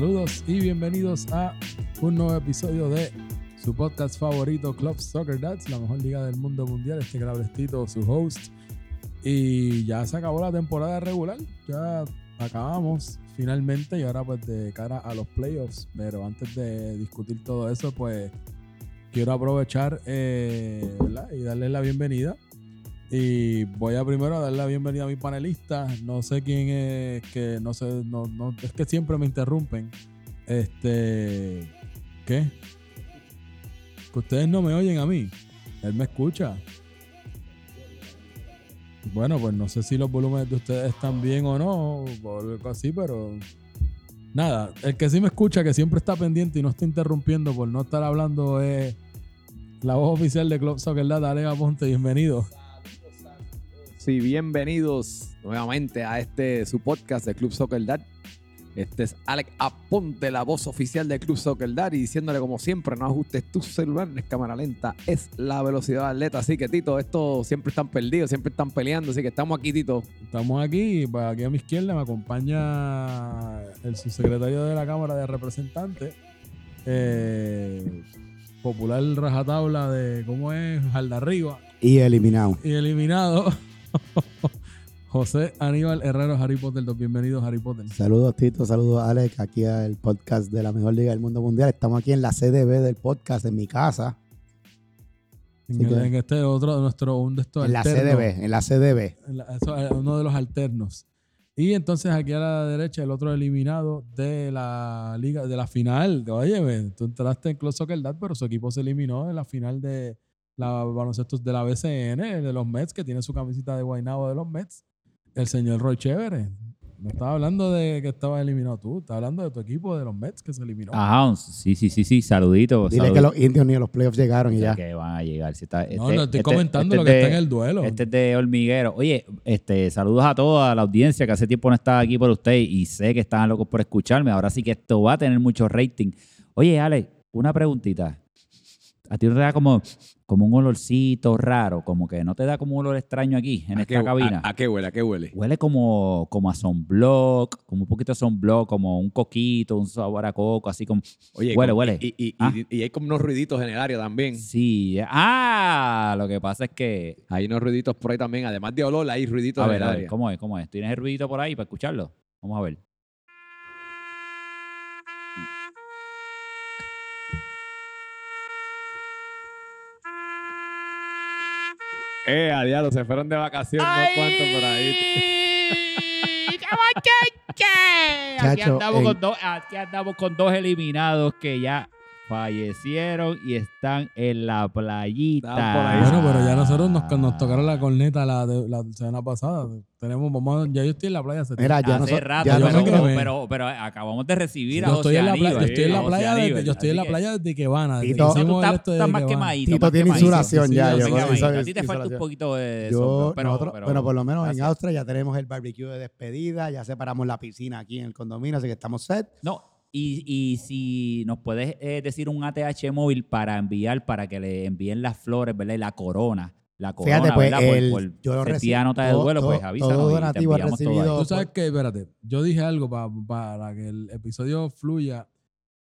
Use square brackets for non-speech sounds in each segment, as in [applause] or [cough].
Saludos y bienvenidos a un nuevo episodio de su podcast favorito, Club Soccer Dads, la mejor liga del mundo mundial. Este Tito, su host. Y ya se acabó la temporada regular. Ya acabamos finalmente y ahora pues de cara a los playoffs. Pero antes de discutir todo eso, pues quiero aprovechar eh, y darle la bienvenida y voy a primero dar la bienvenida a mi panelista. No sé quién es, que no sé, no, no, es que siempre me interrumpen. Este, ¿qué? Que ustedes no me oyen a mí. Él me escucha. Bueno, pues no sé si los volúmenes de ustedes están bien o no, o algo así, pero nada. El que sí me escucha, que siempre está pendiente y no está interrumpiendo por no estar hablando, es la voz oficial de Club Soccer Data, Alega Ponte. Bienvenido. Sí, bienvenidos nuevamente a este su podcast de Club Soccer Dad. Este es Alex Aponte, la voz oficial de Club Soccer Dad, y diciéndole como siempre, no ajustes tu celular, es cámara lenta, es la velocidad atleta. Así que Tito, estos siempre están perdidos, siempre están peleando, así que estamos aquí, Tito. Estamos aquí, pues aquí a mi izquierda me acompaña el subsecretario de la Cámara de Representantes, eh, popular rajatabla de, ¿cómo es? Arriba. Y eliminado. Y eliminado. [laughs] José Aníbal Herrero, Harry Potter, bienvenidos Harry Potter. Saludos Tito, saludos Alex, aquí al podcast de la mejor liga del mundo mundial. Estamos aquí en la CDB del podcast, en mi casa. En, este otro, nuestro, un de estos En la CDB, en la CDB. uno de los alternos. Y entonces aquí a la derecha el otro eliminado de la liga, de la final. Oye, tú entraste en Close Soccer pero su equipo se eliminó en la final de, la baloncesto de la BCN, de los Mets, que tiene su camiseta de Guaynabo de los Mets, el señor Roy Chévere. No estaba hablando de que estaba eliminado tú, estaba hablando de tu equipo de los Mets que se eliminó. Ajá, sí, sí, sí, sí, saludito. Dile que los indios ni a los playoffs llegaron y ya. Que van a llegar. no, no, este, estoy este, comentando este lo que está en el duelo. Este es de hormiguero. Oye, este, saludos a toda la audiencia que hace tiempo no estaba aquí por usted y sé que estaban locos por escucharme. Ahora sí que esto va a tener mucho rating. Oye, Ale, una preguntita. A ti no te da como como un olorcito raro, como que no te da como un olor extraño aquí, en esta cabina. A, qué huele? ¿A qué huele? Huele como, como a sunblock, como un poquito de sunblock, como un coquito, un sabor a coco, así como... Oye, huele, huele. Y, ¿Ah? y, y, hay como unos ruiditos en el área también. Sí. Ah, lo que pasa es que... Hay unos ruiditos por ahí también, además de olor, hay ruiditos en el área. ¿cómo es? ¿Cómo es? ¿Tienes el ruidito por ahí para escucharlo? Vamos a ver. Eh, a diablo, se fueron de vacaciones, no cuánto por ahí. [laughs] aquí, andamos con dos, aquí andamos con dos eliminados que ya fallecieron y están en la playita. Bueno, pero ya nosotros nos, nos tocaron la corneta la, la semana pasada. Tenemos, vamos, ya yo estoy en la playa. Hace, Mira, ya hace rato, ya pero, pero, acabamos de recibir yo a estoy en la playa, Yo estoy en la playa, desde, yo estoy en la playa desde que van. Tito, tú estás, más quemadito. Tito tiene insulación ya. A ti te falta un poquito de eso. Pero por lo menos en Austria ya tenemos el barbecue de despedida, ya separamos la piscina aquí en el condominio, así que estamos set. No, y, y, si nos puedes eh, decir un ATH móvil para enviar, para que le envíen las flores, ¿verdad? Y la corona. La corona, Fíjate, pues, El, por, yo lo recibí, nota de duelo, pues avísanos todo donativo y recibido. Tú sabes que, espérate, yo dije algo para, para que el episodio fluya,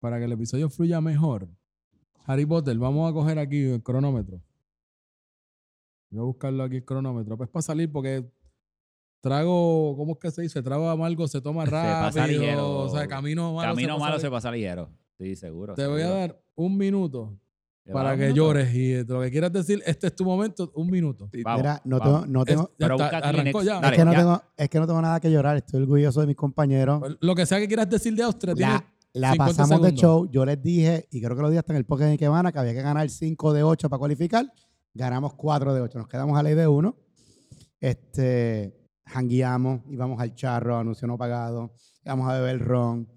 para que el episodio fluya mejor. Harry Potter, vamos a coger aquí el cronómetro. Voy a buscarlo aquí el cronómetro. Pues para salir, porque trago, ¿cómo es que se dice? Trago amargo se toma rápido. Se pasa ligero. O sea, camino malo. Camino se malo se pasa ligero. Sí, seguro. Te voy a dar un minuto para que llores y lo que quieras decir, este es tu momento, un minuto. Mira, no tengo, no tengo, es, arrancó ya. es, que no Tengo, es que no tengo nada que llorar, estoy orgulloso de mis compañeros. Lo que sea que quieras decir de Austria, la, la pasamos de show, yo les dije, y creo que lo dije hasta en el podcast de Kevana, que había que ganar 5 de 8 para cualificar, ganamos 4 de 8, nos quedamos a ley de 1. Este, jangueamos, íbamos al charro, anuncio no pagado, íbamos a beber ron,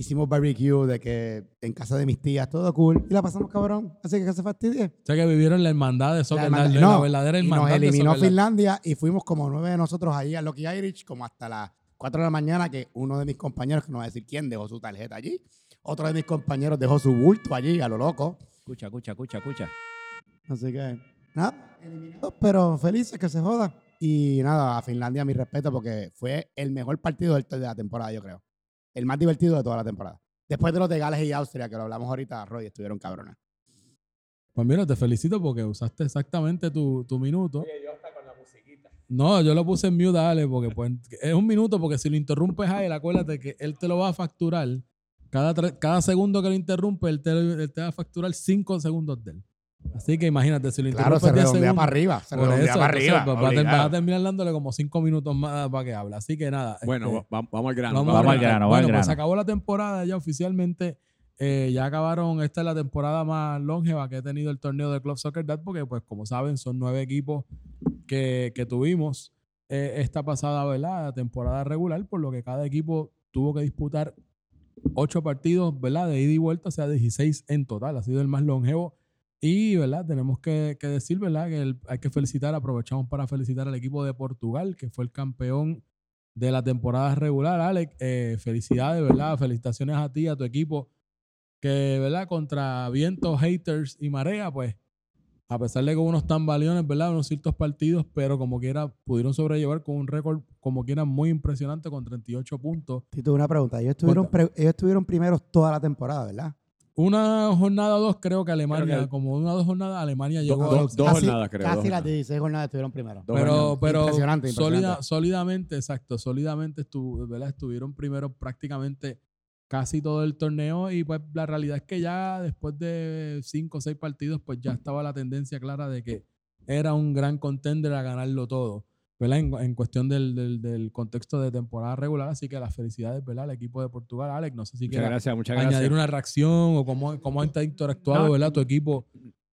hicimos barbecue de que en casa de mis tías, todo cool, y la pasamos cabrón, así que que se fastidie. O sea que vivieron la hermandad de Soccer, la, no, verdadera hermandad y nos eliminó Finlandia y fuimos como nueve de nosotros allí a Lucky Irish, como hasta las cuatro de la mañana, que uno de mis compañeros, que no va a decir quién, dejó su tarjeta allí, otro de mis compañeros dejó su bulto allí, a lo loco. Escucha, escucha, escucha, escucha. Así que, nada, eliminados, pero felices que se joda. Y nada, a Finlandia mi respeto porque fue el mejor partido de la temporada, yo creo. el más divertido de toda la temporada. Después de los de Gales y Austria, que lo hablamos ahorita, Roy, estuvieron cabrones. Pues mira, te felicito porque usaste exactamente tu, tu minuto. No, yo lo puse en mute, dale, porque pues, es un minuto, porque si lo interrumpes a él, acuérdate que él te lo va a facturar. Cada, cada segundo que lo interrumpe, él te, él te va a facturar cinco segundos de él. Así que imagínate, si lo Claro, se redondea para arriba. Se redondea eso, para entonces, arriba. pues, va, a terminar dándole como cinco minutos más para que hable. Así que nada. Bueno, este, va- vamos al grano. Vamos, vamos al grano, vamos Bueno, al pues se grano. acabó la temporada ya oficialmente. eh, ya acabaron, esta es la temporada más longeva que ha tenido el torneo de Club Soccer Dad, porque pues como saben son nueve equipos que, que tuvimos eh, esta pasada ¿verdad? temporada regular, por lo que cada equipo tuvo que disputar ocho partidos ¿verdad? de ida y vuelta, o sea, 16 en total. Ha sido el más longevo. Y, ¿verdad? Tenemos que, que decir, ¿verdad? Que el- hay que felicitar, aprovechamos para felicitar al equipo de Portugal, que fue el campeón de la temporada regular. Alex, eh, felicidades, ¿verdad? Felicitaciones a ti, a tu equipo, que, ¿verdad? Contra vientos, haters y marea, pues, a pesar de que hubo unos tambaliones, ¿verdad? Unos ciertos partidos, pero como quiera, pudieron sobrellevar con un récord, como quiera, muy impresionante, con 38 puntos. Tito, una pregunta. Ellos estuvieron, ellos estuvieron primeros toda la temporada, ¿verdad? Una jornada o dos, creo que Alemania, Creo que- como una o dos jornadas, Alemania llegó do- a dos Casi- jornadas, creo. Casi dos las jornadas. 16 jornadas estuvieron primero. Dos pero, jornadas. pero Impresionante, sólida- impresionante. sólidamente, exacto, sólidamente estu- ¿verdad? estuvieron primero prácticamente casi todo el torneo y pues la realidad es que ya después de cinco o seis partidos pues ya estaba la tendencia clara de que era un gran contender a ganarlo todo, ¿verdad? En, en cuestión del, del- del contexto de temporada regular, así que las felicidades, ¿verdad? Al equipo de Portugal, Alex, no sé si Muchas gracias, muchas añadir gracias. una reacción o cómo, cómo han interactuado, No. ¿verdad? Tu equipo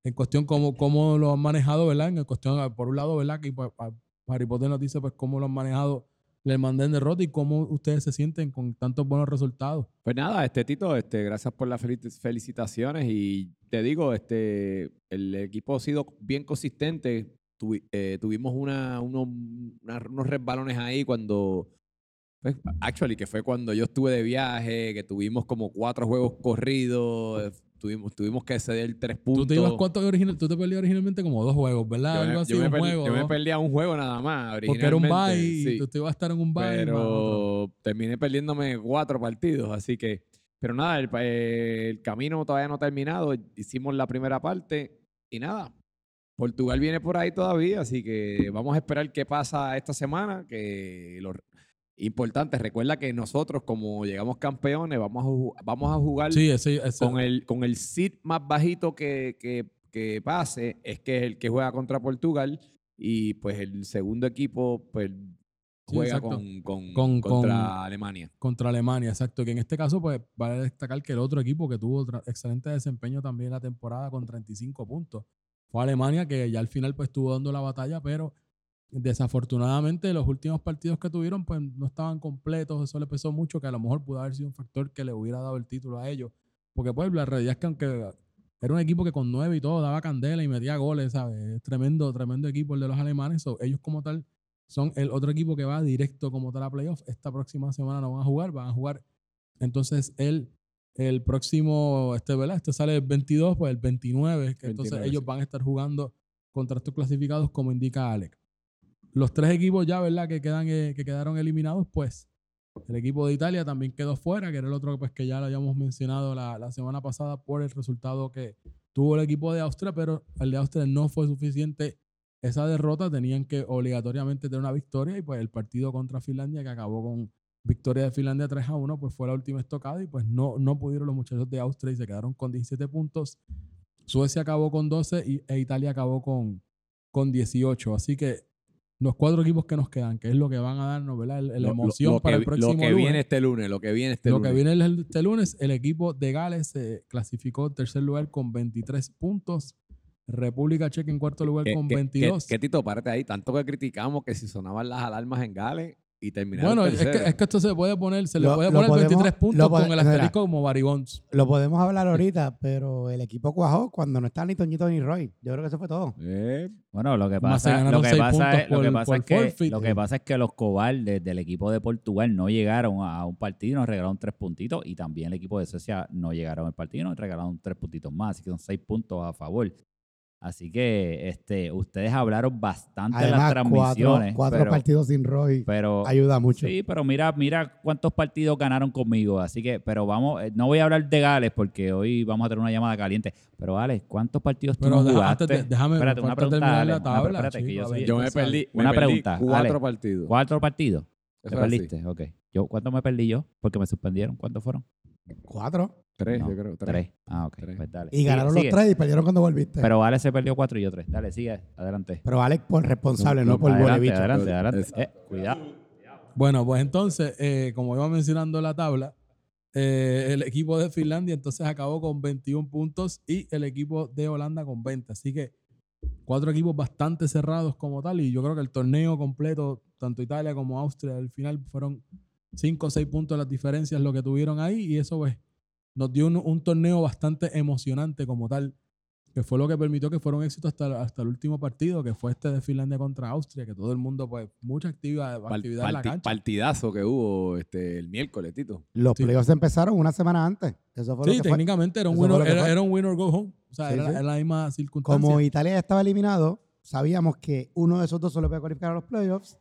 en cuestión cómo, cómo lo han manejado, ¿verdad? En cuestión, por un lado, ¿verdad? Que pues, a- Harry Potter nos dice pues cómo lo han manejado el mandén de derrota y cómo ustedes se sienten con tantos buenos resultados. Pues nada, este Tito, este, gracias por las felici- felicitaciones y te digo, este, el equipo ha sido bien consistente. Tuvi- eh, tuvimos una, unos, una- unos resbalones ahí cuando, pues, actually, que fue cuando yo estuve de viaje, que tuvimos como cuatro juegos corridos, tuvimos, tuvimos que ceder tres puntos. Tú te ibas cuántos original, tú te perdías originalmente como dos juegos, ¿verdad? Yo me, así, yo me un juego. yo me dos. perdí a un juego nada más. porque era un bye originalmente, y sí. tú te ibas a estar en un bye. pero terminé perdiéndome cuatro partidos, así que, pero nada, el, eh, el camino todavía no ha terminado, hicimos la primera parte y nada, Portugal viene por ahí todavía, así que vamos a esperar qué pasa esta semana, que lo importante, recuerda que nosotros como llegamos campeones, vamos a, vamos a jugar Sí, ese, ese- con el, con el seed más bajito que, que- que pase, es que es el que juega contra Portugal y pues el segundo equipo pues juega con, con- Con- contra con- Alemania. contra Alemania, exacto. Que en este caso, pues, vale destacar que el otro equipo que tuvo excelente desempeño también la temporada con 35 puntos fue Alemania, que ya al final pues estuvo dando la batalla, pero desafortunadamente los últimos partidos que tuvieron pues no estaban completos, eso le pesó mucho, que a lo mejor pudo haber sido un factor que le hubiera dado el título a ellos. Porque pues la realidad es que aunque era un equipo que con nueve y todo daba candela y metía goles, ¿sabes? Es tremendo, tremendo equipo el de los alemanes. ellos como tal son el otro equipo que va directo como tal a playoff. Esta próxima semana no van a jugar, van a jugar entonces el, el próximo, este, ¿verdad? Este sale el 22, pues el 29, que entonces 29, ellos sí. van a estar jugando contra estos clasificados como indica Alex. Los tres equipos ya, ¿verdad? Que, quedan, eh, que quedaron eliminados, pues el equipo de Italia también quedó fuera, que era el otro pues, que ya lo habíamos mencionado la, la semana pasada por el resultado que tuvo el equipo de Austria, pero el de Austria no fue suficiente esa derrota, tenían que obligatoriamente tener una victoria y pues el partido contra Finlandia que acabó con victoria de Finlandia 3 a 1, pues fue la última estocada y pues no, no pudieron los muchachos de Austria y se quedaron con 17 puntos. Suecia acabó con 12 y, e Italia acabó con, con 18. Así que los cuatro equipos que nos quedan, que es lo que van a darnos, ¿verdad? La Lo- lo- emoción lo para que, el próximo Lo que lunes. viene este lunes, lo que viene este Lo lunes. que viene el- este lunes, el equipo de Gales se clasificó en tercer lugar con 23 puntos. República Checa en cuarto lugar ¿Qué- con qué- 22. qué- qué, Tito, párate ahí. Tanto que criticamos que si sonaban las alarmas en Gales y terminaron bueno, es que, terceros. es que esto se puede poner, se le Lo- puede lo poner podemos- 23 puntos lo con el espera. asterisco como Baribons. Lo podemos hablar ahorita, pero el equipo cuajó cuando no está ni Toñito ni Roy. Yo creo que eso fue todo. Eh, Bueno, lo que Más se pasa, ganaron lo que seis pasa, puntos es, lo que por- pasa por es que, forfeit. lo que pasa es que los cobardes del equipo de Portugal no llegaron a un partido y nos regalaron tres puntitos y también el equipo de Suecia no llegaron al partido y nos regalaron tres puntitos más, así que son seis puntos a favor. Así que este, ustedes hablaron bastante de las transmisiones. Cuatro, cuatro partidos sin Roy pero, ayuda mucho. Sí, pero mira, mira cuántos partidos ganaron conmigo. Así que, pero vamos, eh, no voy a hablar de Gales porque hoy vamos a tener una llamada caliente. Pero Alex, ¿cuántos partidos tú no jugaste? déjame, espérate, una pregunta, la tabla, yo, me perdí, una pregunta, cuatro partidos. ¿Cuatro partidos? ¿Te perdiste? Ok. Yo, ¿Cuántos me perdí yo? Porque me suspendieron. ¿Cuántos fueron? Cuatro. Tres, yo creo. Tres. Ah, ok. Pues dale. Y ganaron los tres y perdieron cuando volviste. Pero Alex se perdió cuatro y yo tres. Dale, sigue, adelante. Pero Alex por responsable, no, por adelante, Adelante, adelante. Eh, cuidado. Bueno, pues entonces, eh, como iba mencionando la tabla, eh, el equipo de Finlandia entonces acabó con 21 puntos y el equipo de Holanda con 20. Así que cuatro equipos bastante cerrados como tal. Y yo creo que el torneo completo, tanto Italia como Austria, al final fueron 5 o 6 puntos las diferencias lo que tuvieron ahí. Y eso pues nos dio un, torneo bastante emocionante como tal, que fue lo que permitió que fuera un éxito hasta, hasta el último partido, que fue este de Finlandia contra Austria, que todo el mundo, pues, mucha actividad, actividad en la cancha. Partidazo que hubo este, el miércoles, Tito. Los playoffs empezaron una semana antes. Eso fue sí, técnicamente Era, un winner, era, un winner go home. O sea, era, la misma circunstancia. Como Italia estaba eliminado, sabíamos que uno de esos dos solo podía cualificar a los playoffs.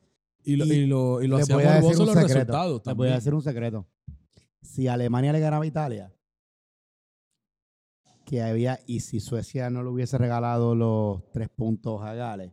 Y lo, y, lo, y lo hacíamos los resultados. Te voy a decir un secreto. Si Alemania le ganaba a Italia, que había, y si Suecia no le hubiese regalado los tres puntos a Gales,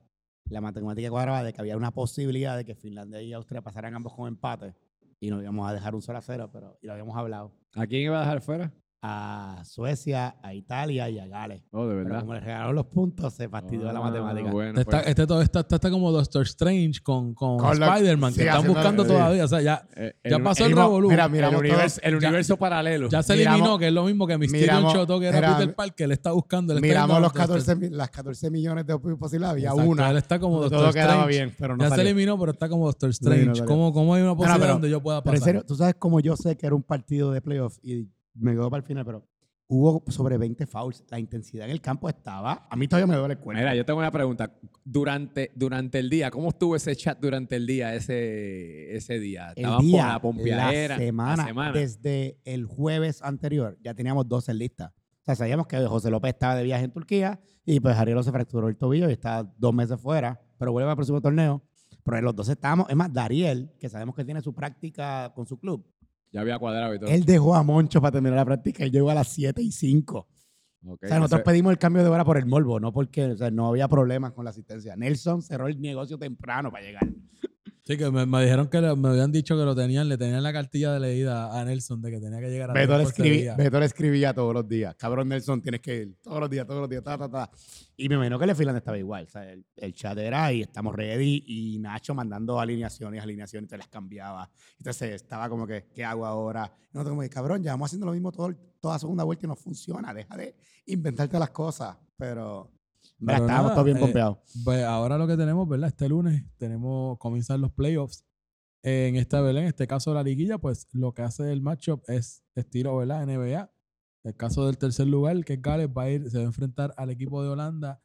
la matemática cuadraba de que había una posibilidad de que Finlandia y Austria pasaran ambos con empate y nos íbamos a dejar un solo a cero, pero y lo habíamos hablado. ¿A quién iba a dejar fuera? A Suecia, a Italia y a Gales. Oh, de verdad. Pero como le regalaron los puntos, se fastidió la ah, matemática. Bueno, está, pues. este todo está, está, como Doctor Strange con, con, Spider-Man, que están buscando todavía. O sea, ya, eh, ya pasó el, el Mira, mira, el, universo, el universo paralelo. Ya se eliminó, que es lo mismo que Mysterio Choto, que era Peter Parker, le está buscando. miramos los 14, las 14 millones de posibles, había una. Él está como Doctor Strange. Bien, pero no ya se eliminó, pero está como Doctor Strange. ¿Cómo, ¿Cómo hay una posibilidad donde yo pueda pasar? Pero en serio, tú sabes cómo yo sé que era un partido de playoff y me quedo para el final, pero hubo sobre 20 fouls. La intensidad en el campo estaba. A mí todavía me duele el cuerpo. Mira, yo tengo una pregunta. Durante, durante el día, ¿cómo estuvo ese chat durante el día, ese, ese día? El día, la pompeadera. semana, la semana. Desde el jueves anterior ya teníamos dos en lista. O sea, sabíamos que José López estaba de viaje en Turquía y pues Ariel se fracturó el tobillo y está dos meses fuera, pero vuelve al próximo torneo. Pero los dos estábamos, es más, Dariel, que sabemos que tiene su práctica con su club, ya había cuadrado y todo. Él dejó a Moncho para terminar la práctica y llegó a las 7 y 5. o sea, nosotros pedimos el cambio de hora por el morbo, no porque no había problemas con la asistencia. Nelson cerró el negocio temprano para llegar. Sí, que me, dijeron que me habían dicho que lo tenían, le tenían la cartilla de leída a Nelson de que tenía que llegar a Beto le, escribía, Beto le escribía todos los días. Cabrón Nelson, tienes que ir todos los días, todos los días, ta, ta, ta. Y me imagino que el Finland estaba igual. O sea, el, chat era y estamos ready y Nacho mandando alineaciones, alineaciones, te las cambiaba. Entonces estaba como que, ¿qué hago ahora? Y nosotros como que, cabrón, ya vamos haciendo lo mismo todo, toda segunda vuelta y no funciona. Deja de inventarte las cosas. Pero ya estábamos todos bien pompeados. Eh, pues ahora lo que tenemos, ¿verdad? Este lunes tenemos, comienzan los playoffs. en esta, En este caso la liguilla, pues lo que hace el matchup es estilo, ¿verdad? NBA. El caso del tercer lugar, que es Gales, va a ir, se va a enfrentar al equipo de Holanda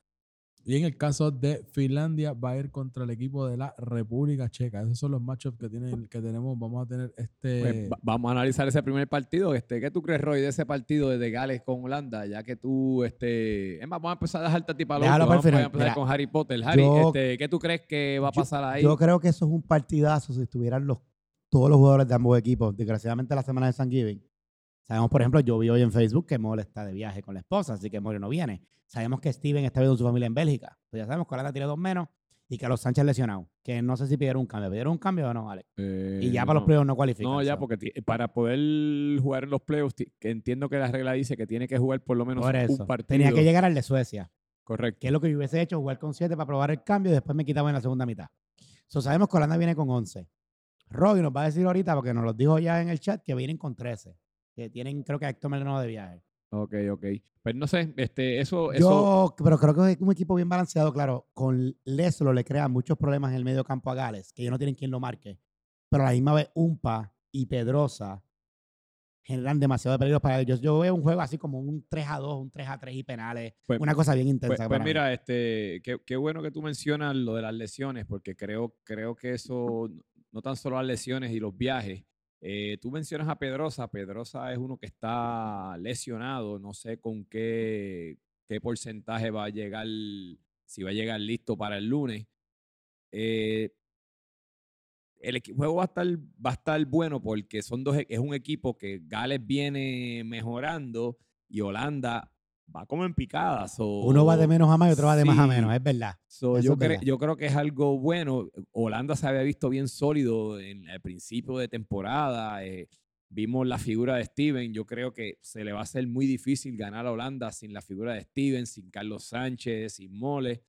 y en el caso de Finlandia, va a ir contra el equipo de la República Checa. Esos son los matchups que, tienen, que tenemos. Vamos a tener este. Pues, vamos a analizar ese primer partido. Este, ¿Qué tú crees, Roy, de ese partido de Gales con Holanda? Ya que tú. Este, es vamos a empezar a dejarte a ti para Vamos a empezar con Harry Potter. Harry, este, ¿qué tú crees que va a pasar ahí? Yo creo que eso es un partidazo si estuvieran los, todos los jugadores de ambos equipos. Desgraciadamente, la semana de San Giving Sabemos, por ejemplo, yo vi hoy en Facebook que Mole está de viaje con la esposa, así que Mole no viene. Sabemos que Steven está viendo su familia en Bélgica. Pues ya sabemos que Holanda tiene dos menos y que los Sánchez lesionado. Que no sé si pidieron un cambio. ¿Pidieron un cambio o no, Alex? y ya para los playoffs no cualifican. No, ya, porque para poder jugar en los playoffs, entiendo que la regla dice que tiene que jugar por lo menos un partido. Tenía que llegar al de Suecia. Correcto. Que es lo que yo hubiese hecho, jugar con siete para probar el cambio y después me quitaba en la segunda mitad. So, sabemos que Holanda viene con 11. Robbie nos va a decir ahorita, porque nos lo dijo ya en el chat, que vienen con 13 que tienen, creo que a Héctor Meleno de viaje. Ok, ok. Pues no sé, este, eso, Yo, pero creo que es un equipo bien balanceado, claro. Con Leslo le crea muchos problemas en el medio campo a Gales, que ellos no tienen quien lo marque. Pero a la misma vez, Umpa y Pedrosa generan demasiado de peligro para ellos. Yo veo un juego así como un 3 a 2, un 3 a 3 y penales. Pues, una cosa bien intensa. Pues, pues mira, este, qué, qué, bueno que tú mencionas lo de las lesiones, porque creo, creo que eso, no tan solo las lesiones y los viajes, eh, tú mencionas a Pedrosa. Pedrosa es uno que está lesionado. No sé con qué, qué porcentaje va a llegar, si va a llegar listo para el lunes. Eh, el juego va a estar, va a estar bueno porque son dos, e, es un equipo que Gales viene mejorando y Holanda va como en picadas. Uno va de menos a más y otro va de más a menos, es verdad. yo, yo, creo que es algo bueno. Holanda se había visto bien sólido en el principio de temporada. Eh, vimos la figura de Steven. Yo creo que se le va a hacer muy difícil ganar a Holanda sin la figura de Steven, sin Carlos Sánchez, sin Mole.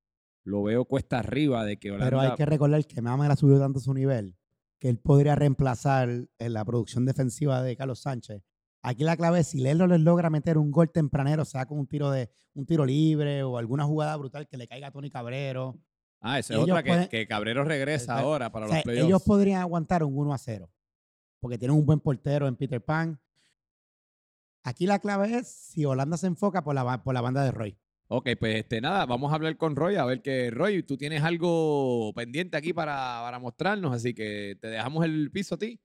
Lo veo cuesta arriba de que Holanda. Pero hay que recordar que Mama ha subido tanto su nivel que él podría reemplazar en la producción defensiva de Carlos Sánchez Aquí la clave es si Lelo les logra meter un gol tempranero, sea con un tiro de un tiro libre o alguna jugada brutal que le caiga a Tony Cabrero. Ah, esa es otra que, Cabrero regresa ahora para los playoffs. Ellos podrían aguantar un 1 a 0 porque tienen un buen portero en Peter Pan. Aquí la clave es si Holanda se enfoca por la, por la banda de Roy. Ok, pues este, nada, vamos a hablar con Roy, a ver que Roy, tú tienes algo pendiente aquí para, para mostrarnos, así que te dejamos el piso a ti.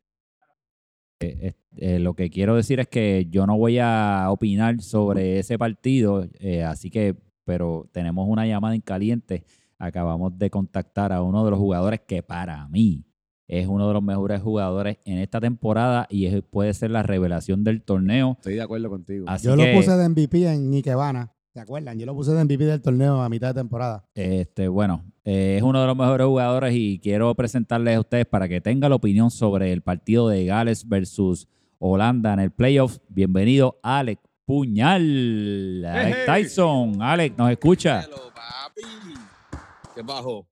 Eh, eh, lo que quiero decir es que yo no voy a opinar sobre ese partido, eh, así que, pero tenemos una llamada en caliente. Acabamos de contactar a uno de los jugadores que para mí es uno de los mejores jugadores en esta temporada y puede ser la revelación del torneo. Estoy de acuerdo contigo. yo lo puse de MVP en Ikebana. ¿Se acuerdan? Yo lo puse de MVP del torneo a mitad de temporada. Este, bueno, eh, es uno de los mejores jugadores y quiero presentarles a ustedes para que tengan la opinión sobre el partido de Gales versus Holanda en el playoff. Bienvenido, Alex Puñal. Alex Tyson. Alex, ¿nos escucha? Hello, papi. ¿Qué bajo?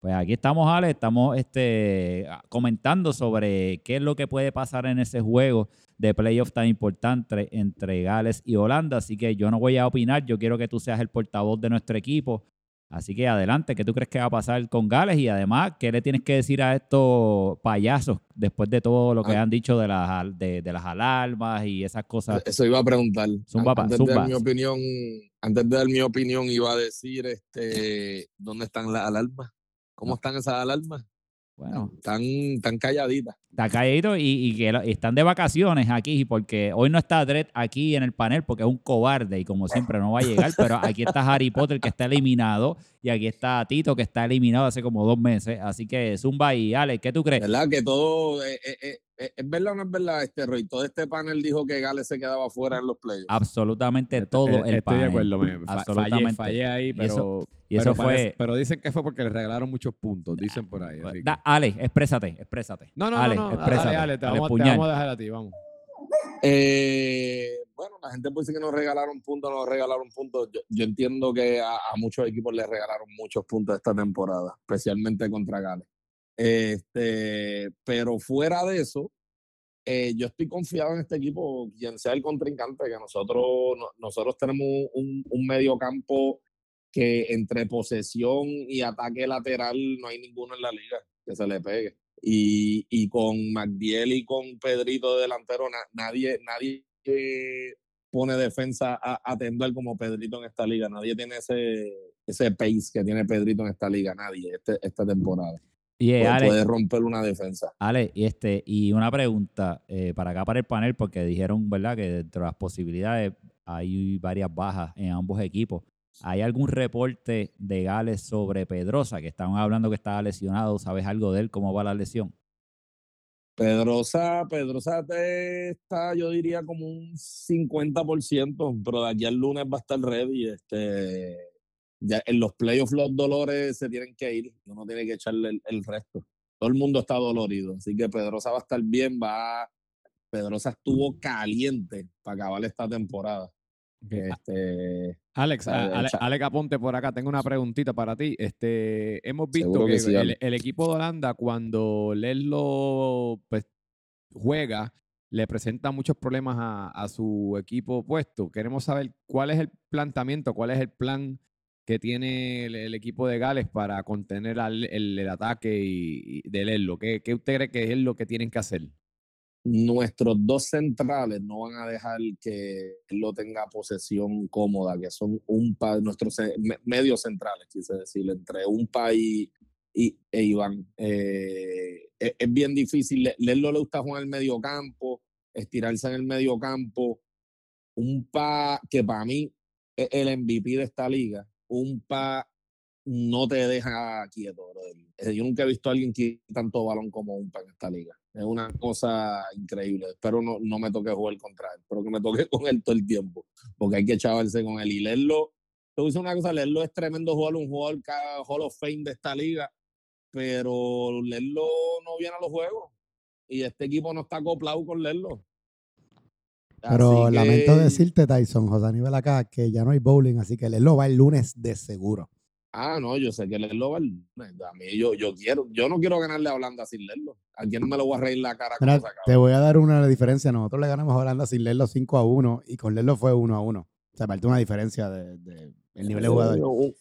Pues aquí estamos, Alex, estamos este, comentando sobre qué es lo que puede pasar en ese juego de playoff tan importante entre Gales y Holanda. Así que yo no voy a opinar, yo quiero que tú seas el portavoz de nuestro equipo. Así que adelante, ¿qué tú crees que va a pasar con Gales? Y además, ¿qué le tienes que decir a estos payasos después de todo lo que ah. han dicho de las, de, las alarmas y esas cosas? Eso iba a preguntar. antes, de dar mi opinión, antes de dar mi opinión, iba a decir este, dónde están las alarmas. ¿Cómo están esas alarmas? Bueno. Están, están calladitas. Está calladito y, que están de vacaciones aquí, porque hoy no está Dredd aquí en el panel porque es un cobarde y como siempre no va a llegar, [laughs] pero aquí está Harry Potter que está eliminado y aquí está Tito que está eliminado hace como dos meses. Así que Zumba y Alex, ¿qué tú crees? ¿Verdad? Que todo, eh, eh, eh, ¿Es verdad o no es verdad, este Roy? Todo este panel dijo que Gales se quedaba fuera en los playoffs. Absolutamente todo el Estoy de acuerdo, me, Absolutamente. Fallé, ahí, pero, y eso, fue... pero dicen que fue porque le regalaron muchos puntos, dicen por ahí. Ale, exprésate, exprésate. No, no, no, exprésate. Ale, te, vamos, a dejar a ti, vamos. Eh, bueno, la gente puede decir que nos regalaron puntos, nos regalaron puntos. Yo, entiendo que a, a, muchos equipos les regalaron muchos puntos esta temporada, especialmente contra Gales. Este, pero fuera de eso, eh, yo estoy confiado en este equipo, quien sea el contrincante, que nosotros, nosotros tenemos un, un medio campo que entre posesión y ataque lateral no hay ninguno en la liga que se le pegue. Y, y con McDiel y con Pedrito de delantero, nadie, nadie pone defensa a, atender como Pedrito en esta liga. Nadie tiene ese, ese pace que tiene Pedrito en esta liga, nadie, este, esta temporada. Y, puede, romper una defensa. Ale, y, este, y una pregunta eh, para acá, para el panel, porque dijeron, ¿verdad?, que dentro de las posibilidades hay varias bajas en ambos equipos. ¿Hay algún reporte de Gales sobre Pedrosa, que estaban hablando que estaba lesionado? ¿Sabes algo de él? ¿Cómo va la lesión? Pedrosa, Pedrosa está, yo diría, como un 50%, pero de aquí al lunes va a estar ready. Este, ya en los playoffs los dolores se tienen que ir, uno tiene que echarle el, resto. Todo el mundo está dolorido, así que Pedrosa va a estar bien, va Pedrosa estuvo caliente para acabar esta temporada. Este, Alex, Alex, Aponte por acá, tengo una preguntita para ti. Este, hemos visto que, el, equipo de Holanda, cuando Lelo pues, juega, le presenta muchos problemas a, a, su equipo opuesto. Queremos saber cuál es el planteamiento, cuál es el plan que tiene el, equipo de Gales para contener el, ataque y, de Lelo? ¿Qué, ¿Qué, usted cree que es lo que tienen que hacer? Nuestros dos centrales no van a dejar que lo tenga posesión cómoda, que son un par, nuestros medios centrales, quise decir, entre un país y, e Iván. Eh, es, bien difícil. Lelo le gusta jugar en el medio campo, estirarse en el medio campo. Un pa que para mí es el MVP de esta liga, un pa no te deja quieto, brother. Yo nunca he visto a alguien que tanto balón como un pa en esta liga. Es una cosa increíble. Espero no, no me toque jugar contra él, espero que me toque [laughs] con él todo el tiempo, porque hay que chavarse con él y leerlo. Te voy una cosa, leerlo es tremendo jugador, un jugador Hall of Fame de esta liga, pero leerlo no viene a los juegos y este equipo no está acoplado con leerlo. Pero lamento decirte, Tyson, José Aníbal acá, que ya no hay bowling, así que leerlo va el lunes de seguro. Ah, no, yo sé que leerlo va el lunes. A mí yo, yo quiero, yo no quiero ganarle a Holanda sin leerlo. ¿A quién me lo voy a reír la cara? te voy a dar una diferencia. Nosotros le ganamos a Holanda sin leerlo 5 a 1 y con leerlo fue 1 a 1. O sea, parte una diferencia de, de el nivel de jugador.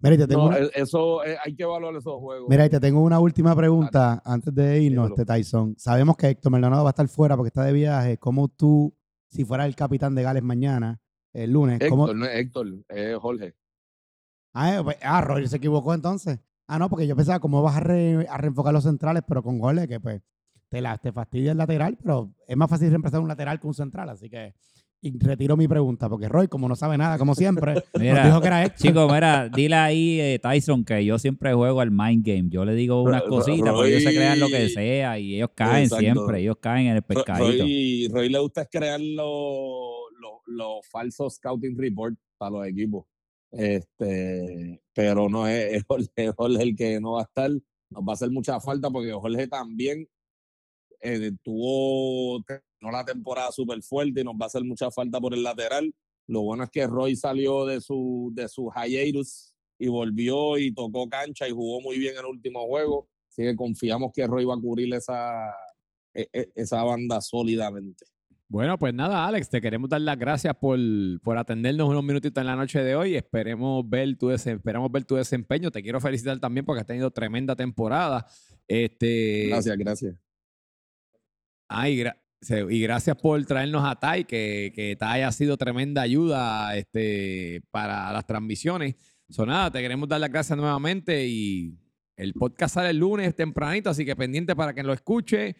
Mira, te tengo e, eso eh, hay que evaluar esos juegos. Mira, y te tengo una última pregunta antes de irnos, este Tyson. Sabemos que Héctor Maldonado va a estar fuera porque está de viaje. ¿Cómo tú, si fuera el capitán de Gales mañana, el lunes? Héctor, no es Héctor, es Jorge. Ah, eh, pues, ah, Roger se equivocó entonces. Ah, no, porque yo pensaba cómo vas a, reenfocar los centrales, pero con Jorge, que pues te, la, te fastidia el lateral, pero es más fácil reemplazar un lateral que un central, así que y retiro mi pregunta, porque Roy, como no sabe nada, como siempre, [laughs] nos dijo que era esto. Chicos, mira, dile ahí, eh, Tyson, que yo siempre juego al mind game. Yo le digo unas cositas, porque ellos se crean lo que sea y ellos caen siempre, ellos caen en el pescadito. Roy, Roy le gusta crear los falsos scouting reports para los equipos. Este, pero no es, Jorge, el que no va a estar. Nos va a hacer mucha falta porque Jorge también eh, tuvo no la temporada súper fuerte y nos va a hacer mucha falta por el lateral. Lo bueno es que Roy salió de su, de su hiatus y volvió y tocó cancha y jugó muy bien en el último juego. Así que confiamos que Roy va a cubrir esa, e, e, esa banda sólidamente. Bueno, pues nada, Alex, te queremos dar las gracias por, por atendernos unos minutitos en la noche de hoy. Esperemos ver, tu esperamos ver tu desempeño. Te quiero felicitar también porque has tenido tremenda temporada. Este, gracias, gracias. Ay, y gracias por traernos a Tai, que, que Tai ha sido tremenda ayuda este, para las transmisiones. Sonada, te queremos dar las gracias nuevamente y el podcast sale el lunes tempranito, así que pendiente para que lo escuche.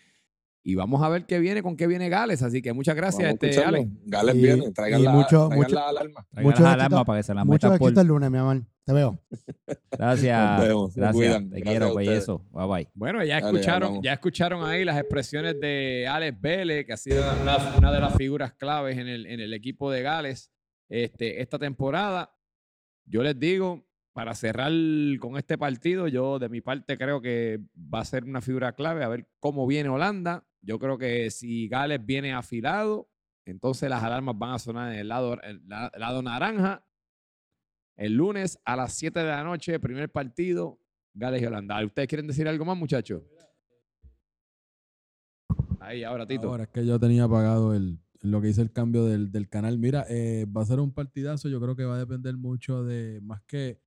Y vamos a ver qué viene, con qué viene Gales. Así que muchas gracias, este, Ale. Gales viene, traigan, la, mucho, mucho, la alarma. Mucho para que se la Mucho por... el lunes, mi amor. Te veo. [laughs] Gracias. Gracias. Te quiero, pues eso. Bye bye. Bueno, ya escucharon, ya escucharon ahí las expresiones de Alex Vélez, que ha sido una, de las figuras claves en el, en el equipo de Gales este, esta temporada. Yo les digo, para cerrar con este partido, yo de mi parte creo que va a ser una figura clave, a ver cómo viene Holanda. Yo creo que si Gales viene afilado, entonces las alarmas van a sonar en el lado, lado naranja. El lunes a las 7 de la noche, primer partido, Gales y Holanda. ¿Ustedes quieren decir algo más, muchachos? Ahí, ahora, Tito. Ahora es que yo tenía pagado el, lo que hice el cambio del, canal. Mira, eh, va a ser un partidazo. Yo creo que va a depender mucho de más que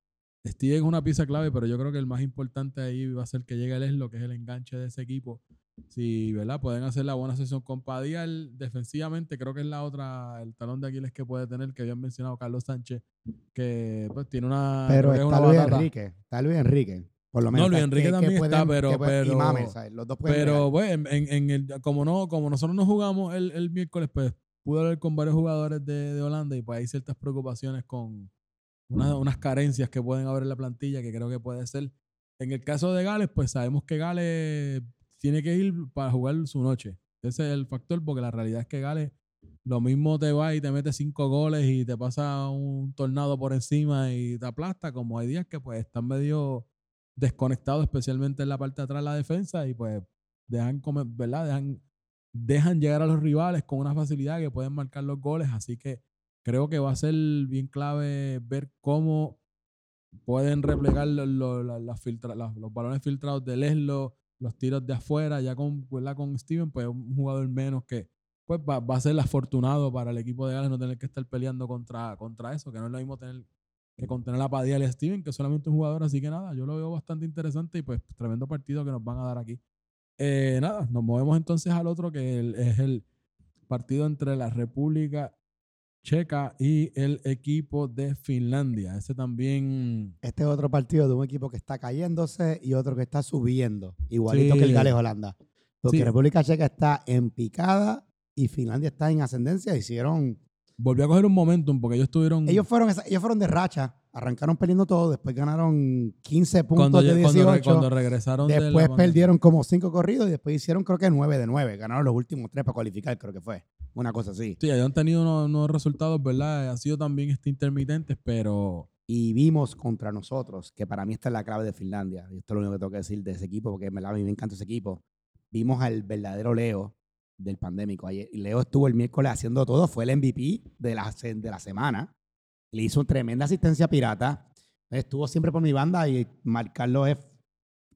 Steven es una pieza clave, pero yo creo que el más importante ahí va a ser que llegue el lo que es el enganche de ese equipo. Si, ¿verdad? Pueden hacer la buena sesión con Padial defensivamente, creo que es la otra, el talón de Aquiles que puede tener, que habían mencionado Carlos Sánchez, que pues tiene una. Pero está Luis Enrique, está Luis Enrique. Por lo menos. No, Luis Enrique también está, pero. pero, los dos pero, pues, en, el, como, no, como nosotros no jugamos el, el miércoles, pues pude hablar con varios jugadores de, de Holanda y pues hay ciertas preocupaciones con, unas carencias que pueden haber en la plantilla que creo que puede ser. En el caso de Gales, pues sabemos que Gales tiene que ir para jugar su noche. Ese es el factor, porque la realidad es que Gales lo mismo te va y te mete cinco goles y te pasa un tornado por encima y te aplasta, como hay días que pues están medio desconectados, especialmente en la parte de atrás de la defensa, y pues dejan comer, ¿verdad? Dejan, dejan llegar a los rivales con una facilidad que pueden marcar los goles. Así que creo que va a ser bien clave ver cómo pueden replegar los, los, balones filtrados de Leslo, los tiros de afuera, ya con, con Steven, pues un jugador menos que pues va, a ser afortunado para el equipo de Gales no tener que estar peleando contra, contra eso, que no es lo mismo tener que contener a Padilla y a Steven, que es solamente un jugador, así que nada, yo lo veo bastante interesante y pues tremendo partido que nos van a dar aquí. Eh, nada, nos movemos entonces al otro que es el partido entre la República Checa y el equipo de Finlandia. Ese también. Este es otro partido de un equipo que está cayéndose y otro que está subiendo, igualito que el Gales Holanda. Porque República Checa está en picada y Finlandia está en ascendencia. Hicieron volvió a coger un momentum porque ellos estuvieron. Ellos fueron, ellos fueron de racha. Arrancaron perdiendo todo. Después ganaron 15 puntos cuando, de lle- cuando, 18. re- cuando regresaron Después perdieron como 5 corridos y después hicieron creo que 9 de 9. Ganaron los últimos 3 para cualificar, creo que fue. Una cosa así. Sí, ellos han tenido unos, unos resultados, ¿verdad? Han sido también este, intermitentes, pero Y vimos contra nosotros, que para mí esta es la clave de Finlandia. Y esto es lo único que tengo que decir de ese equipo, porque verdad a mí me encanta ese equipo. Vimos al verdadero Leo del pandémico. Ayer, Leo estuvo el miércoles haciendo todo. Fue el MVP de la, de la semana. Le hizo tremenda asistencia pirata. Estuvo siempre por mi banda y marcarlo es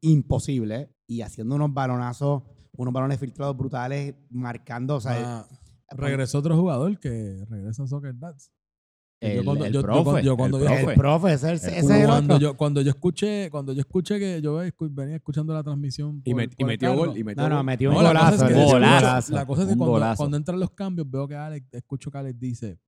imposible. Y haciendo unos balonazos, unos balones filtrados brutales, marcando. O sea, ah, regresó otro jugador que regresa a Soccer Dads. Yo El, cuando- el yo- yo profe. cuando- yo cuando el profe. profe, ese, es el- El ese es el cuando otro. yo, cuando yo escuché, cuando yo escuché que yo venía escuchando la transmisión. Y, met- metió gol. Y metió No, metió No, un la cosa golazo. es que-. La cosa es que cuando, cuando entran los cambios, veo que Alex, escucho que Alex dice,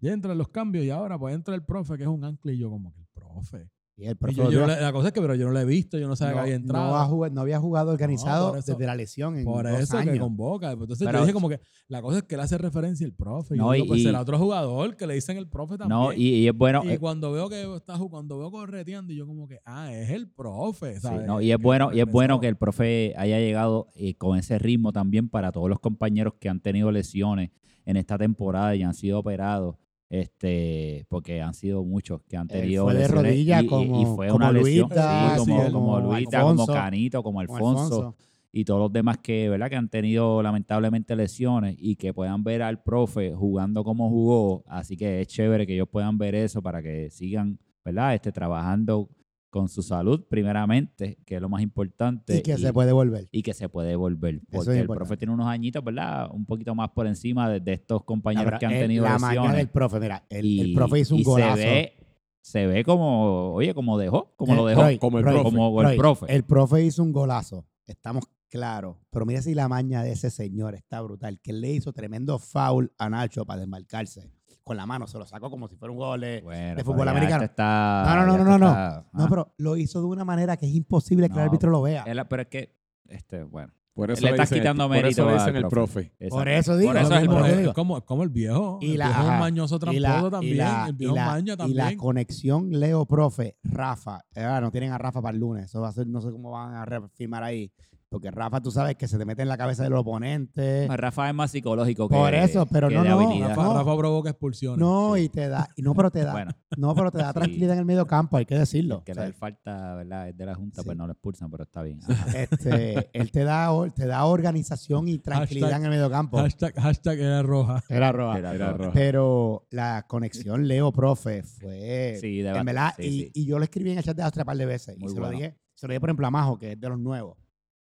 ya entran los cambios y ahora pues entra el profe, que es un ancla, y yo como que el profe. Y el Y profe yo- le- la cosa es que pero yo no lo he visto, yo no sabía que había no entrado. no había jugado organizado eso- desde la lesión en por dos eso que años. convoca. Entonces Pero- yo dije como que la cosa es que él hace referencia al profe. Y No, pues y- será otro jugador que le dicen el profe también. No, y, y es bueno. Y eh, cuando veo que está cuando veo correteando, y yo como que, ah, es el profe, Sí, ¿sabes? no, y es Que bueno, y es bueno que el profe haya llegado eh, con ese ritmo también para todos los compañeros que han tenido lesiones en esta temporada y han sido operados. Este, porque han sido muchos que han Él tenido fue de rodilla y- como- y fue como una lesión Luita, sí, sí, como, el- como Luita, Alfonso, como Canito, como Como Alfonso, y todos los demás que, ¿verdad? que han tenido lamentablemente lesiones y que puedan ver al profe jugando como jugó. Así que es chévere que ellos puedan ver eso para que sigan, ¿verdad? Este, trabajando con su salud primeramente, que es lo más importante. Y que se puede volver. y que se puede volver. es Porque el profe tiene unos añitos, ¿verdad? Un poquito más por encima de, de estos compañeros que han el- tenido la lesiones. mañana del profe, mira, el, profe hizo un y golazo. Se ve, se ve como, oye, como dejó, como Eh, lo dejó. Roy, como el Roy, profe. como Roy, el profe. El profe hizo un golazo. Estamos claros. Pero mira si la maña de ese señor está brutal. Que él le hizo tremendo foul a Nacho para desmarcarse. Con la mano, se lo sacó como si fuera un gol. de- Bueno, de pero fútbol ya americano. este está- No, no, no, no, este no, no. está- No, ah, pero lo hizo de una manera que es imposible que el árbitro lo vea. él- pero es que, este, bueno. Por eso Le estás el- quitando Por eso mérito le al dicen el profe. profe. Por eso digo. Por eso es el es digo. como, como el viejo. Y el la- viejo ajá. mañoso Y tramposo la, también. y la- el y viejo la- maña y la también. conexión Leo Profe, Rafa. eh, Ahora no tienen a Rafa para el lunes. Eso va a ser, no sé cómo van a reafirmar ahí. Porque Rafa, tú sabes que se te mete en la cabeza del oponente. Rafa es más psicológico que Por eso, pero que no, de no, habilidad. Rafa, no. Rafa provoca expulsiones. No, y te da, y no, pero te da, Bueno. no, pero te da [laughs] Sí. tranquilidad en el medio campo, hay que decirlo. que O le sea, dé falta, ¿verdad? Es de la Junta, Sí. pues no lo expulsan, pero está bien. [laughs] Este, él te da, te da organización y tranquilidad Hashtag- en el medio campo. Hashtag, hashtag era roja. Era roja. Era rojo. Pero la conexión Leo Profe fue. Sí, de en verdad, sí, y, sí. y yo lo escribí en el chat de Astro un par de veces. Muy y se lo dije, se lo dije, por ejemplo, a Majo, que es de los nuevos.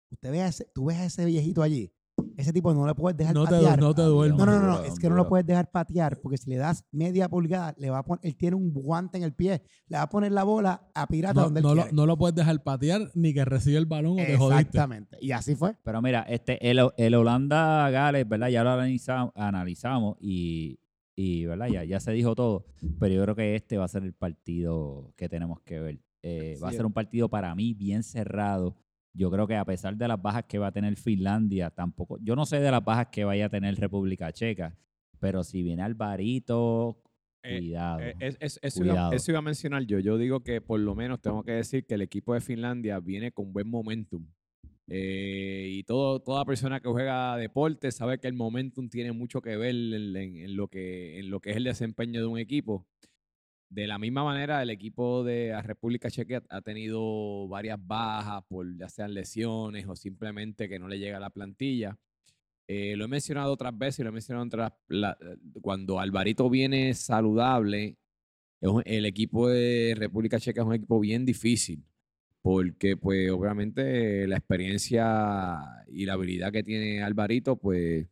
Usted ve a ese, tú ves a ese viejito allí. Ese tipo no le puedes dejar No te, patear. no te duermas. No, no, no, no, es que no lo puedes dejar patear porque si le das media pulgada, le va a poner, él tiene un guante en el pie, le va a poner la bola a pirata No, donde él no lo, no lo puedes dejar patear ni que reciba el balón o te jodiste. Exactamente. Y así fue. Pero mira, este, el, el Holanda-Gales, ¿verdad? Ya lo analiza- analizamos y, y, ¿verdad? Ya, ya se dijo todo. Pero yo creo que este va a ser el partido que tenemos que ver. Eh, va a ser un partido para mí bien cerrado. Yo creo que a pesar de las bajas que va a tener Finlandia, tampoco. Yo no sé de las bajas que vaya a tener República Checa, pero si viene Alvarito, Eh, cuidado. Eh, es- es- eso, iba, Cuidado. eso iba a mencionar yo. Yo digo que por lo menos tengo que decir que el equipo de Finlandia viene con buen momentum. Eh, y todo, toda persona que juega deporte sabe que el momentum tiene mucho que ver en, en- en lo que, en lo que es el desempeño de un equipo. De la misma manera, el equipo de la República Checa ha tenido varias bajas por ya sean lesiones o simplemente que no le llega la plantilla. Eh, lo he mencionado otras veces y lo he mencionado otras. la- cuando Alvarito viene saludable, el equipo de República Checa es un equipo bien difícil. Porque, pues, obviamente, la experiencia y la habilidad que tiene Alvarito, pues,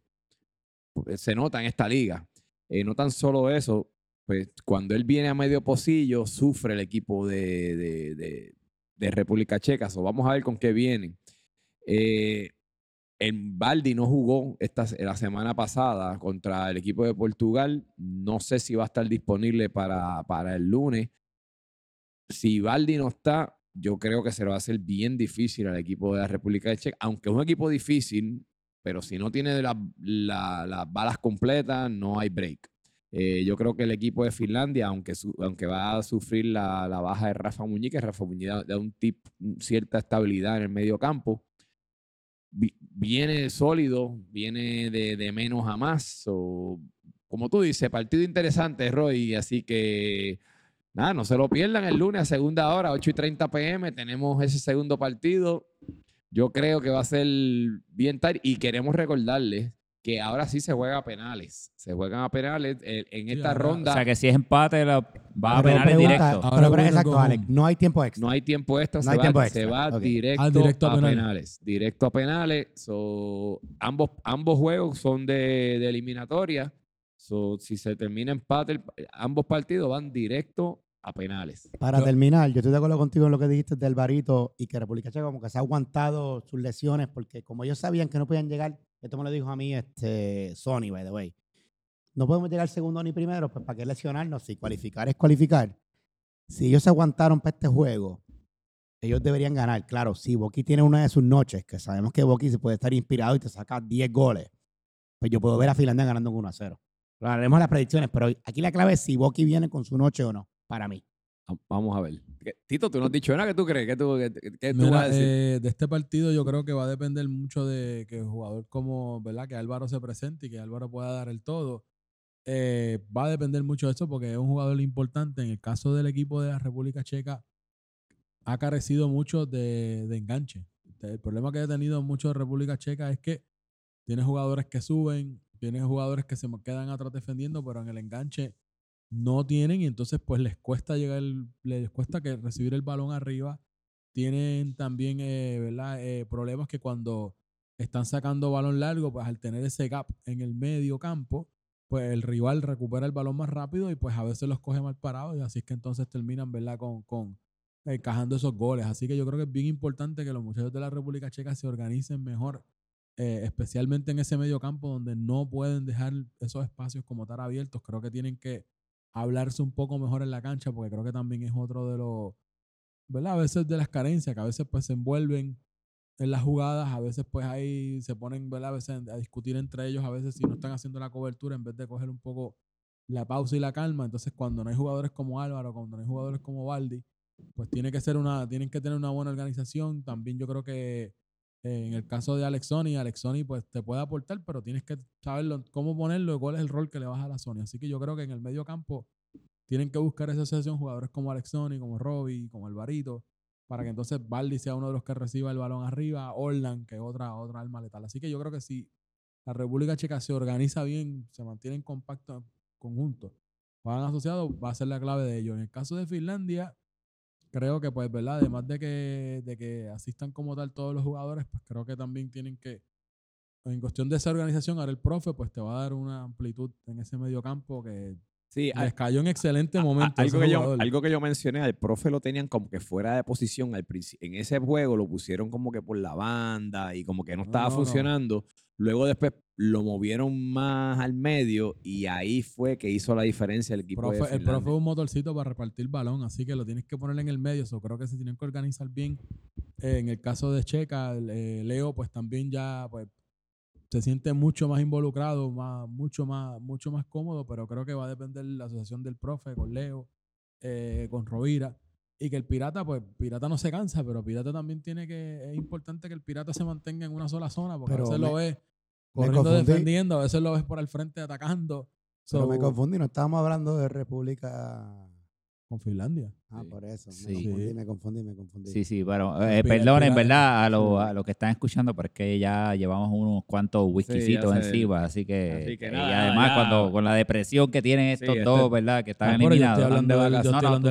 pues, se nota en esta liga. Eh, no tan solo eso, pues, cuando él viene a medio pocillo, sufre el equipo de, de- República Checa. So, vamos a ver con qué vienen. Eh, en Baldi no jugó esta, la semana pasada contra el equipo de Portugal. No sé si va a estar disponible para, para el lunes. Si Baldi no está, yo creo que se lo va a hacer bien difícil al equipo de la República Checa. Aunque es un equipo difícil, pero si no tiene la- la- las balas completas, no hay break. Eh, yo creo que el equipo de Finlandia, aunque, aunque va a sufrir la, baja de Rafa Muñiz, Rafa Muñiz da, un tip, cierta estabilidad en el medio campo, viene sólido, viene de, menos a más. O, como tú dices, partido interesante, Roy. Así que nada, no se lo pierdan el lunes a segunda hora, 8 y 30 pm. Tenemos ese segundo partido. Yo creo que va a ser bien tarde y queremos recordarles que ahora sí se juega a penales. Se juegan a penales en esta ronda. O sea que si es empate, va a penales directo. pero, exacto, Alex, no hay tiempo extra. No hay tiempo extra, se, va, se va directo, a, penales. Directo a penales. ambos, ambos juegos son de, eliminatoria. si se termina empate, ambos partidos van directo a penales. Para terminar, yo estoy de acuerdo contigo en lo que dijiste del Barito y que República Checa como que se ha aguantado sus lesiones porque como ellos sabían que no podían llegar esto me lo dijo a mí este, Sony, by the way. No podemos llegar segundo ni primero, pues ¿para qué lesionarnos? Si cualificar es cualificar. Si ellos se aguantaron para este juego, ellos deberían ganar. Claro, si Boki tiene una de sus noches, que sabemos que Boki se puede estar inspirado y te saca 10 goles, pues yo puedo ver a Finlandia ganando con 1 a 0. Lo haremos las predicciones, pero aquí la clave es si Boki viene con su noche o no, para mí. Vamos a ver. Tito, tú no has dicho nada. ¿Qué tú crees? ¿Qué tú, vas a decir? Eh, de este partido yo creo que va a depender mucho de que el jugador como, ¿verdad? Que Álvaro se presente y que Álvaro pueda dar el todo. Eh, va a depender mucho de eso porque es un jugador importante. En el caso del equipo de la República Checa, ha carecido mucho de, de enganche. El problema que ha tenido mucho de República Checa es que tiene jugadores que suben, tiene jugadores que se quedan atrás defendiendo, pero en el enganche no tienen y entonces pues les cuesta llegar, les cuesta que recibir el balón arriba. Tienen también eh, ¿verdad? Eh, problemas que cuando están sacando balón largo, pues al tener ese gap en el medio campo, pues el rival recupera el balón más rápido y pues a veces los coge mal parados y así es que entonces terminan ¿verdad? con, con encajando esos goles. Así que yo creo que es bien importante que los muchachos de la República Checa se organicen mejor, eh, especialmente en ese medio campo donde no pueden dejar esos espacios como estar abiertos. Creo que tienen que hablarse un poco mejor en la cancha, porque creo que también es otro de los, ¿verdad? A veces de las carencias, que a veces pues se envuelven en las jugadas, a veces pues ahí se ponen, ¿verdad? A veces a discutir entre ellos, a veces si no están haciendo la cobertura, en vez de coger un poco la pausa y la calma, entonces cuando no hay jugadores como Álvaro, cuando no hay jugadores como Baldi, pues tiene que ser una, tienen que tener una buena organización. También yo creo que en el caso de Alex Sony, Alex Sony pues te puede aportar, pero tienes que saber cómo ponerlo y cuál es el rol que le vas a la Sony. Así que yo creo que en el medio campo tienen que buscar esa asociación jugadores como Alex Sony, como Robbie, como Alvarito, para que entonces Baldi sea uno de los que reciba el balón arriba, Orlan, que es otra, otra alma letal. Así que yo creo que si la República Checa se organiza bien, se mantiene en compacto conjunto, van asociados, va a ser la clave de ellos. En el caso de Finlandia, creo que, pues, ¿verdad? Además de que, de que asistan como tal todos los jugadores, pues creo que también tienen que, en cuestión de esa organización, ahora el profe, pues te va a dar una amplitud en ese medio campo que Sí, les cayó en excelente momento. algo, que yo, algo que yo mencioné, al profe lo tenían como que fuera de posición. Al en ese juego lo pusieron como que por la banda y como que no estaba funcionando. Luego después lo movieron más al medio y ahí fue que hizo la diferencia el equipo. el profe es un motorcito para repartir balón, así que lo tienes que poner en el medio. Eso creo que se tienen que organizar bien. Eh, en el caso de Checa, eh, Leo, pues también ya pues, se siente mucho más involucrado, más, mucho, más, mucho más cómodo, pero creo que va a depender la asociación del profe con Leo, eh, con Rovira. Y que el pirata, pues, pirata no se cansa, pero pirata también tiene que. Es importante que el pirata se mantenga en una sola zona, porque a veces lo ves corriendo defendiendo, a veces lo ves por el frente atacando. Pero me confundí, no estábamos hablando de República con Finlandia. Ah, por eso. Me confundí, me confundí, me confundí. Sí, sí, bueno, eh, perdón, en verdad, a los a lo que están escuchando, pero es que ya llevamos unos cuantos whiskycitos encima, así que, y además cuando con la depresión que tienen estos este dos, ¿verdad? Que están ah, eliminados. Yo hablando, de, yo no, no.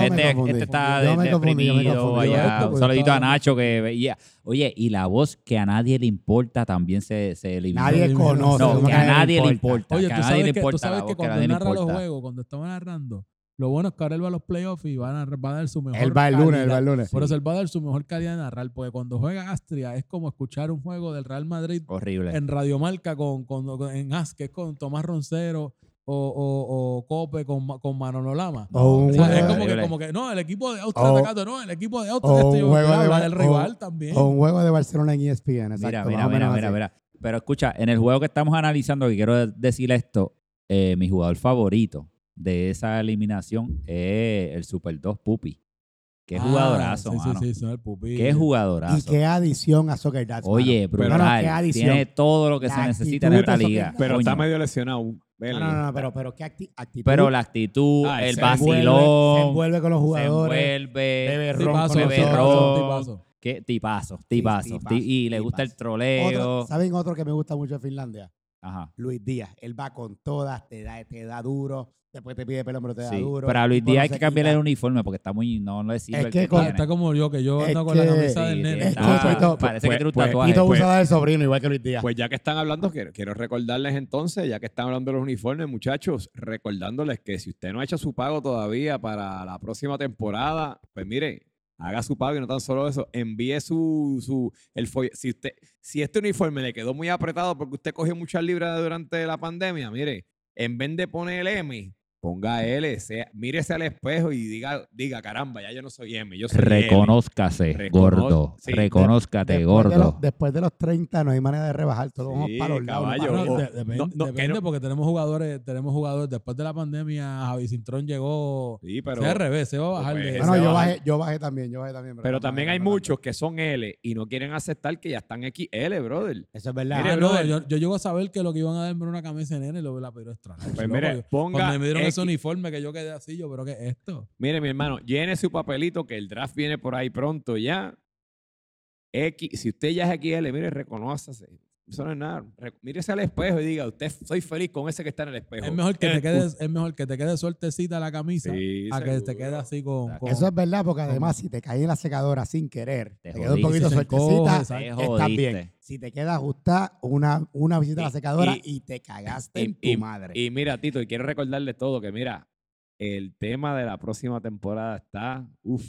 Este, este está deprimido, allá. Un saludito a Nacho que veía. Oye, y la voz que a nadie le importa también se, se elimina. Nadie conoce. No, que a nadie le importa. Oye, que a nadie le importa. Tú sabes que cuando narra los juegos, cuando estamos narrando lo bueno es que ahora él va a los playoffs y va a, dar su mejor Él va el lunes, él va el lunes. Por eso él va a dar su mejor calidad de narrar, porque cuando juega Astria es como escuchar un juego del Real Madrid Horrible. en Radiomarca con, con, en As, que es con Tomás Roncero o, o, o Cope con, con Manolo Lama. O, sea, es como que, como que, no, el equipo de Austria atacando, no, el equipo de Austria este un juego de, del rival también. O un juego de Barcelona en ESPN, exacto. Mira, mira, mira, mira, mira. Pero escucha, en el juego que estamos analizando, que quiero decir esto, eh, mi jugador favorito de esa eliminación es el Super 2 Pupi. Qué Ah, jugadorazo, sí, mano. Sí, sí, son el pupi. Qué Y jugadorazo. qué adición a Soccer Dads. Oye, brutal. No, no, qué adición. Tiene todo lo que La se necesita en esta liga. Soccer- Pero está medio lesionado. No, Vele. no, no, pero, pero qué acti- actitud. Pero la actitud, Ah, el se se envuelve- vacilón, Se envuelve con los se jugadores. envuelve, bebe ron Tipazo, con bebe tipazo, ron. tipazo. Qué tipazo, tipazo. tipazo, Ti- y le gusta el troleo. Otro- ¿Saben otro que me gusta mucho de Finlandia? Ajá. Luis Díaz. Él va con todas, te da, te da duro. Después te pide pelo, pero te da Sí. duro. Pero a Luis Díaz no hay que cambiarle el uniforme porque está muy. No sirve Es el que que con-. Está como yo, que yo Es ando con la camisa Sí, del nene. Es que parece pues- que tiene un pues- tatuaje. Tito Pues- usa la del sobrino, igual que Luis Díaz. Pues ya que están hablando, quiero, quiero recordarles entonces, ya que están hablando de los uniformes, muchachos, recordándoles que si usted no ha hecho su pago todavía para la próxima temporada, pues mire, haga su pago y no tan solo eso, envíe su, su el folle- si usted, si este uniforme le quedó muy apretado porque usted cogió muchas libras durante la pandemia, mire, en vez de poner el M, ponga L, sea, mírese al espejo y diga, diga, caramba, ya yo no soy M, yo soy L". Reconózcase, gordo. sí, Reconózcate, después, gordo. De los, después de los 30 no hay manera de rebajar. Todos vamos Sí, para los lados. caballo. para los- de- depende, no, no, que depende no- porque tenemos jugadores, tenemos jugadores, después de la pandemia, Javi Cintrón llegó, Sí, pero, al revés, se va a bajar Pues, de... ese Bueno, yo bajé, yo bajé también, yo bajé también. pero no, también hay muchos que son L y no quieren aceptar que ya están XL, brother. Eso es verdad. Ah, Mire, no, brother. yo, yo llego a saber que lo que iban a darme era una camisa nene y lo la pero extra. Pues mire, ponga Cuando me dieron ese uniforme que yo quedé así, yo, pero ¿qué es esto? Mire, mi hermano, llene su papelito que el draft viene por ahí pronto ya. X, si usted ya es XL, mire, reconózase. Eso no es nada. Re- mírese al espejo y diga, usted soy feliz con ese que está en el espejo. Es mejor que Eh, te quedes, es mejor que te quede sueltecita la camisa Sí, a que te quede así con, con Eso es verdad, porque además, si te cae en la secadora sin querer, Te te, queda un poquito suertecita. Te estás bien. Si te queda ajustada, una, una visita a la secadora y- y, te cagaste y- en tu y- madre. Y mira, Tito, y quiero recordarle todo que mira, el tema de la próxima temporada está, uff.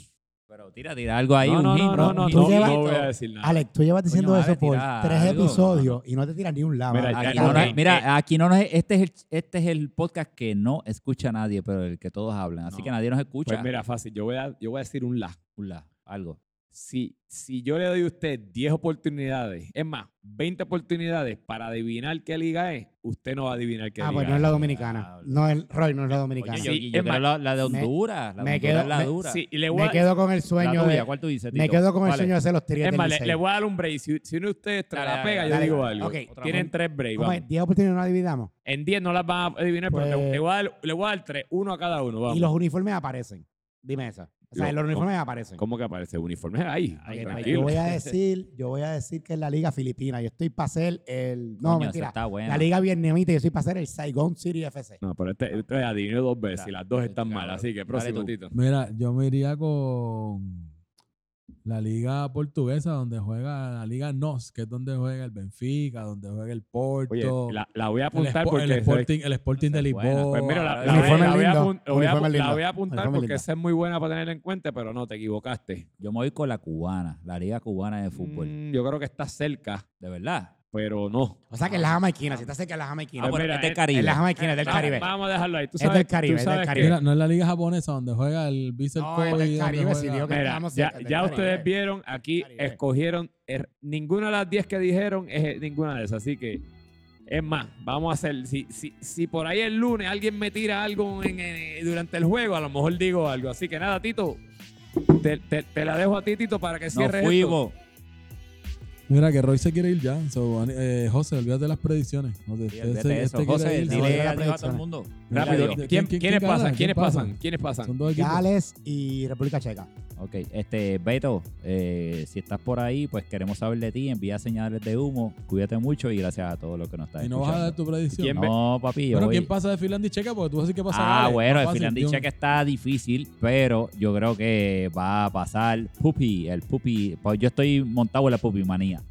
Pero tira, tira algo ahí. no, un no, hint, no, no, no, Tú no, llevas- no voy a decir nada. Alex, tú llevas diciendo Coño, eso por tira tres algo. episodios y no te tiras ni un lado. Mira, Aquí no nos- mira, aquí no nos, este, es el, este es el podcast que no escucha nadie, pero el que todos hablan. Así No. que nadie nos escucha. Pues mira, fácil, yo voy a, yo voy a decir un la. Un la- algo. Si, si yo le doy a usted 10 oportunidades, es más, 20 oportunidades para adivinar qué liga es, usted no va a adivinar qué Ah, liga pues no es es. la dominicana. No es, Roy, no es la dominicana. Oye, yo, Sí, yo es quiero más, la, la de me- Honduras. La me de Honduras quedo- es la me- dura. Sí, y le voy me a- quedo con el la sueño tuya, de... ¿cuál tú dices, Me quedo con el ¿Cuál es? sueño de hacer los tigres Es más, le, voy a dar un break. Si, si uno de ustedes tra- Dale, la pega, dale, yo digo dale. algo. Ok. Otra Tienen tres breaks. ¿Cómo es? vamos. ¿Diez oportunidades no la dividamos? En 10 no las van a adivinar, pero Pues- le, le voy a dar, le voy a dar tres, uno a cada uno. Vamos. Y los uniformes aparecen. Dime esa. O sea, Lo- los uniformes aparecen. ¿Cómo que aparece? Uniformes ahí. Ahí, Ok, tranquilo. yo voy a [laughs] decir, yo voy a decir que es la liga filipina. Yo estoy para ser el, no Coño, mentira, está buena. la liga vietnamita. Yo estoy para ser el Saigon City FC. No, pero este, este adivinó dos veces y las dos están mal. Así que próximo. Tito. Mira, yo me iría con la liga portuguesa donde juega la liga NOS, que es donde juega el Benfica, donde juega el Porto, Oye, la, la voy a el, apuntar Spo- porque... el Sporting, el Sporting de Esa es buena. Lisboa. Pues mira, la, El la voy- uniforme la voy a apuntar porque esa es muy buena para tener en cuenta, pero no, te equivocaste. Yo me voy con la cubana, la liga cubana de fútbol. Mm, yo creo que está cerca, De verdad. Pero no. O sea que es la jamaiquina. Si estás cerca de la jamaiquina. Ah, pero es del es- Caribe. es la jamaiquina, es del Va- Caribe. Vamos a dejarlo ahí. Tú Es del Caribe, tú es del que- Caribe. Mira, no es la liga japonesa donde juega el Vissel No, es del Caribe, digo que Mira, estamos ya, cerca ya Caribe. ustedes vieron, aquí Caribe. escogieron, er- ninguna de las 10 que dijeron es eh, ninguna de esas, así que es más, vamos a hacer, si, si, si por ahí el lunes alguien me tira algo en- en- durante el juego, a lo mejor digo algo, así que nada, Tito, te, te- te la dejo a ti, Tito, para que Nos cierres esto. Mira que Roy se quiere ir ya. So, eh, José, olvídate de las predicciones. José, Sí, este- olvídate de este eso. José, irse. dile- adiós a todo el mundo. Rápido. ¿quién- ¿Quién- quién ¿quiénes pasan? ¿Quién ¿Quiénes pasa? pasan? ¿Quiénes pasan? Son dos equipos. Gales y República Checa. Ok, este, Beto, eh, si estás por ahí, pues queremos saber de ti, envía señales de humo, cuídate mucho y gracias a todos los que nos están Y no vas a dar tu predicción. ¿Quién No, papi, yo Bueno, voy- ¿quién pasa de Finlandia y Checa? Porque tú vas a decir que pasa Ah, Gales. bueno, Más el fácil, Finlandia un- Checa está difícil, pero yo creo que va a pasar Pupi, el Pupi, pues yo estoy montado en la Pupi manía.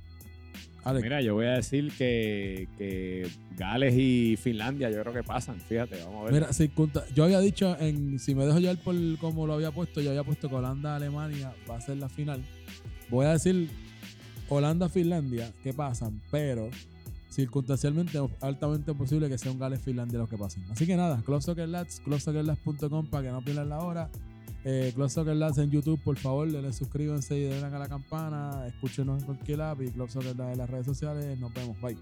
Alex, Mira, yo voy a decir que, que Gales y Finlandia yo creo que pasan, fíjate, vamos a ver. Mira, circunta- yo había dicho, en, si me dejo llevar por como lo había puesto, yo había puesto que Holanda-Alemania va a ser la final. Voy a decir Holanda-Finlandia, que pasan, pero circunstancialmente es altamente posible que sea un Gales-Finlandia los que pasen. Así que nada, Club Soccer Lads, clubsoccerlads.com para que no pierdan la hora. Eh, Club Soccer Lads en YouTube, por favor, denle suscríbanse y denle a la campana. Escúchenos en cualquier app y Club Soccer Lads en las redes sociales. Nos vemos, bye.